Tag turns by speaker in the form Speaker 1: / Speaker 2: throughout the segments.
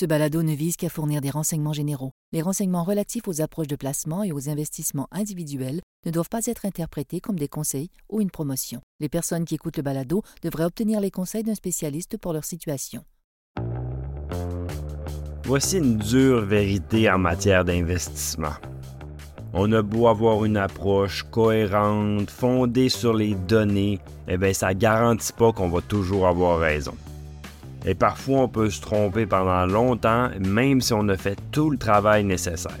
Speaker 1: Ce balado ne vise qu'à fournir des renseignements généraux. Les renseignements relatifs aux approches de placement et aux investissements individuels ne doivent pas être interprétés comme des conseils ou une promotion. Les personnes qui écoutent le balado devraient obtenir les conseils d'un spécialiste pour leur situation.
Speaker 2: Voici une dure vérité en matière d'investissement. On a beau avoir une approche cohérente, fondée sur les données, eh bien, ça ne garantit pas qu'on va toujours avoir raison. Et parfois, on peut se tromper pendant longtemps, même si on a fait tout le travail nécessaire.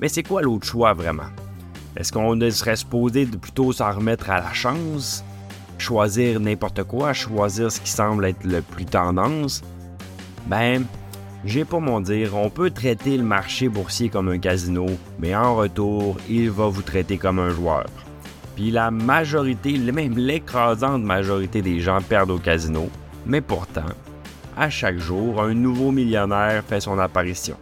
Speaker 2: Mais c'est quoi l'autre choix vraiment? Est-ce qu'on serait supposé de plutôt s'en remettre à la chance? Choisir n'importe quoi, choisir ce qui semble être le plus tendance? Ben, j'ai pas mon dire, on peut traiter le marché boursier comme un casino, mais en retour, il va vous traiter comme un joueur. Puis la majorité, même l'écrasante majorité des gens perdent au casino, mais pourtant, à chaque jour, un nouveau millionnaire fait son apparition.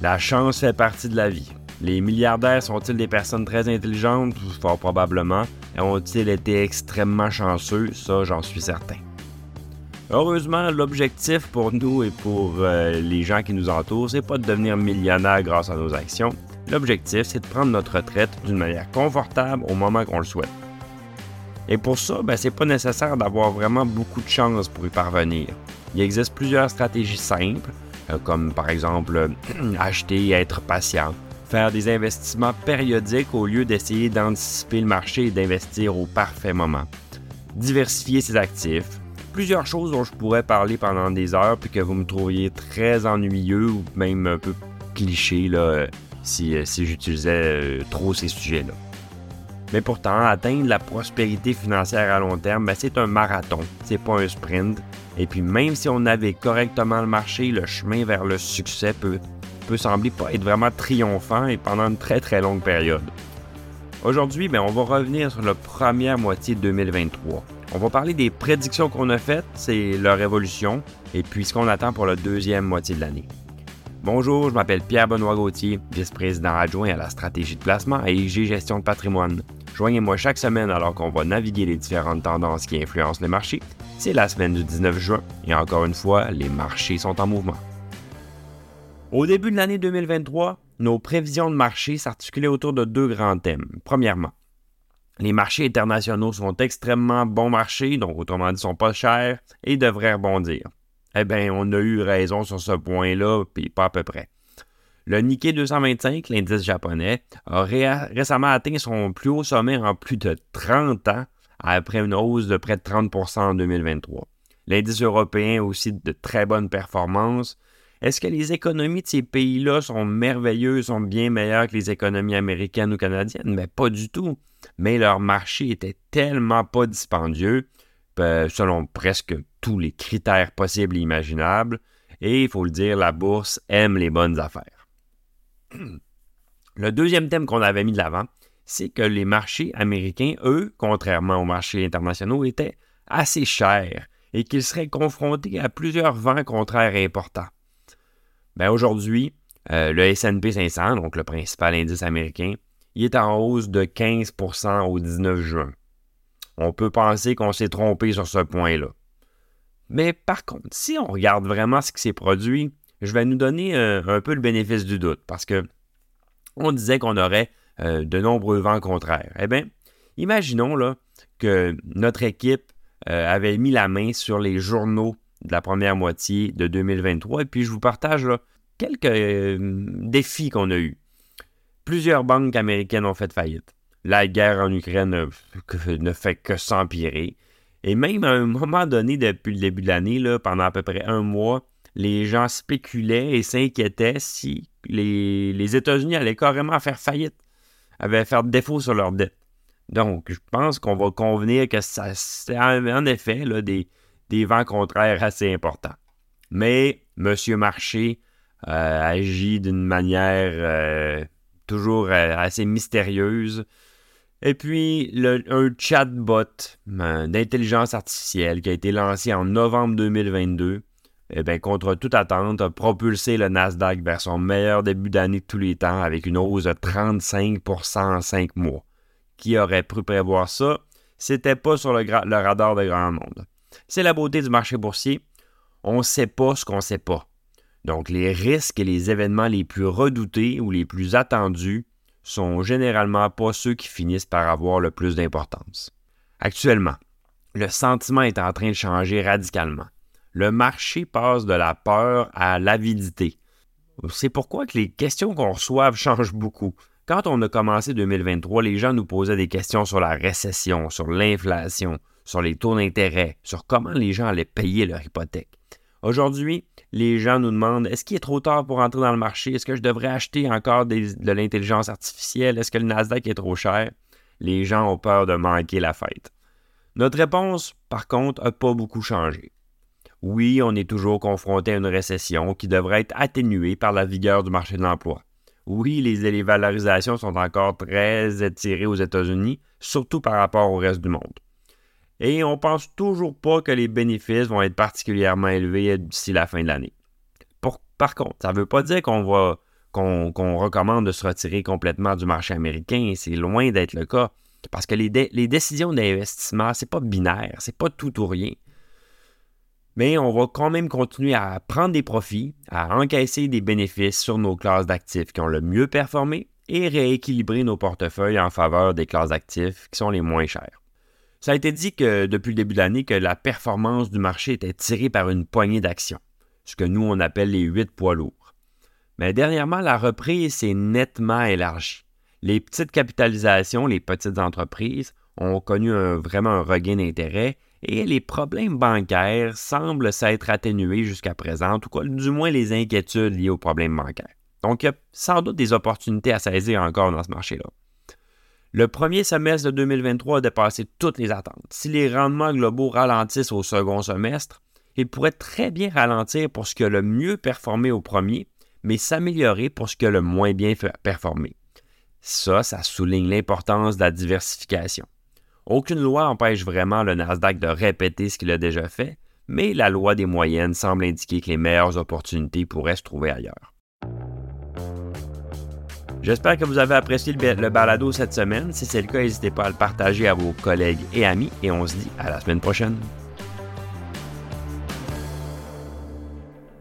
Speaker 2: La chance fait partie de la vie. Les milliardaires sont-ils des personnes très intelligentes? Fort probablement. Ont-ils été extrêmement chanceux? Ça, j'en suis certain. Heureusement, l'objectif pour nous et pour euh, les gens qui nous entourent, c'est pas de devenir millionnaire grâce à nos actions. L'objectif, c'est de prendre notre retraite d'une manière confortable au moment qu'on le souhaite. Et pour ça, ben, c'est pas nécessaire d'avoir vraiment beaucoup de chance pour y parvenir. Il existe plusieurs stratégies simples, euh, comme par exemple acheter et être patient, faire des investissements périodiques au lieu d'essayer d'anticiper le marché et d'investir au parfait moment, diversifier ses actifs, plusieurs choses dont je pourrais parler pendant des heures puis que vous me trouviez très ennuyeux ou même un peu cliché là, si, euh, si j'utilisais euh, trop ces sujets-là. Mais pourtant, atteindre la prospérité financière à long terme, ben, c'est un marathon, c'est pas un sprint. Et puis même si on avait correctement le marché, le chemin vers le succès peut, peut sembler pas être vraiment triomphant et pendant une très très longue période. Aujourd'hui, ben, on va revenir sur la première moitié de 2023. On va parler des prédictions qu'on a faites, c'est leur évolution, et puis ce qu'on attend pour la deuxième moitié de l'année. Bonjour, je m'appelle Pierre-Benoît Gauthier, vice-président adjoint à la stratégie de placement et IG Gestion de patrimoine. Joignez-moi chaque semaine alors qu'on va naviguer les différentes tendances qui influencent le marché. C'est la semaine du 19 juin et encore une fois, les marchés sont en mouvement. Au début de l'année 2023, nos prévisions de marché s'articulaient autour de deux grands thèmes. Premièrement, les marchés internationaux sont extrêmement bons marchés, donc autrement dit, sont pas chers et devraient rebondir. Eh bien, on a eu raison sur ce point-là, puis pas à peu près. Le Nikkei 225, l'indice japonais, a récemment atteint son plus haut sommet en plus de 30 ans, après une hausse de près de 30% en 2023. L'indice européen a aussi de très bonnes performances. Est-ce que les économies de ces pays-là sont merveilleuses, sont bien meilleures que les économies américaines ou canadiennes? Mais ben, pas du tout. Mais leur marché était tellement pas dispendieux selon presque tous les critères possibles et imaginables. Et il faut le dire, la bourse aime les bonnes affaires. Le deuxième thème qu'on avait mis de l'avant, c'est que les marchés américains, eux, contrairement aux marchés internationaux, étaient assez chers et qu'ils seraient confrontés à plusieurs vents contraires importants. Ben aujourd'hui, euh, le SP 500, donc le principal indice américain, il est en hausse de 15% au 19 juin on peut penser qu'on s'est trompé sur ce point-là. Mais par contre, si on regarde vraiment ce qui s'est produit, je vais nous donner euh, un, peu le bénéfice du doute parce que on disait qu'on aurait euh, de nombreux vents contraires. Eh bien, imaginons là, que notre équipe euh, avait mis la main sur les journaux de la première moitié de 2023 et puis je vous partage quelques défis qu'on a eus. Plusieurs banques américaines ont fait faillite la guerre en Ukraine ne fait que s'empirer. Et même à un moment donné, depuis le début de l'année, pendant à peu près un mois, les gens spéculaient et s'inquiétaient si les, États-Unis allaient carrément faire faillite, avaient faire défaut sur leur dette. Donc, je pense qu'on va convenir que ça, c'est en effet des, des vents contraires assez importants. Mais M. Marché euh, agit d'une manière euh, toujours euh, assez mystérieuse. Et puis, le, un chatbot d'intelligence artificielle qui a été lancé en novembre 2022, eh bien, contre toute attente, a propulsé le Nasdaq vers son meilleur début d'année de tous les temps avec une hausse de 35% en 5 mois. Qui aurait pu prévoir ça? C'était pas sur le, radar de grand monde. C'est la beauté du marché boursier. On ne sait pas ce qu'on ne sait pas. Donc les risques et les événements les plus redoutés ou les plus attendus sont généralement pas ceux qui finissent par avoir le plus d'importance. Actuellement, le sentiment est en train de changer radicalement. Le marché passe de la peur à l'avidité. C'est pourquoi les questions qu'on reçoit changent beaucoup. Quand on a commencé 2023, les gens nous posaient des questions sur la récession, sur l'inflation, sur les taux d'intérêt, sur comment les gens allaient payer leur hypothèque. Aujourd'hui, les gens nous demandent est-ce qu'il est trop tard pour entrer dans le marché? Est-ce que je devrais acheter encore de l'intelligence artificielle? Est-ce que le Nasdaq est trop cher? Les gens ont peur de manquer la fête. Notre réponse, par contre, n'a pas beaucoup changé. Oui, on est toujours confronté à une récession qui devrait être atténuée par la vigueur du marché de l'emploi. Oui, les valorisations sont encore très étirées aux États-Unis, surtout par rapport au reste du monde. Et on pense toujours pas que les bénéfices vont être particulièrement élevés d'ici la fin de l'année. Par contre, ça ne veut pas dire qu'on va qu'on recommande de se retirer complètement du marché américain. C'est loin d'être le cas. Parce que les, décisions d'investissement, c'est pas binaire, c'est pas tout ou rien. Mais on va quand même continuer à prendre des profits, à encaisser des bénéfices sur nos classes d'actifs qui ont le mieux performé et rééquilibrer nos portefeuilles en faveur des classes d'actifs qui sont les moins chères. Ça a été dit que depuis le début de l'année que la performance du marché était tirée par une poignée d'actions, ce que nous on appelle les huit poids lourds. Mais dernièrement, la reprise s'est nettement élargie. Les petites capitalisations, les petites entreprises ont connu vraiment un regain d'intérêt et les problèmes bancaires semblent s'être atténués jusqu'à présent, ou tout du moins les inquiétudes liées aux problèmes bancaires. Donc, il y a sans doute des opportunités à saisir encore dans ce marché-là. Le premier semestre de 2023 a dépassé toutes les attentes. Si les rendements globaux ralentissent au second semestre, ils pourraient très bien ralentir pour ce qui a le mieux performé au premier, mais s'améliorer pour ce qui a le moins bien performé. Ça, ça souligne l'importance de la diversification. Aucune loi empêche vraiment le Nasdaq de répéter ce qu'il a déjà fait, mais la loi des moyennes semble indiquer que les meilleures opportunités pourraient se trouver ailleurs. J'espère que vous avez apprécié le, balado cette semaine. Si c'est le cas, n'hésitez pas à le partager à vos collègues et amis et on se dit à la semaine prochaine.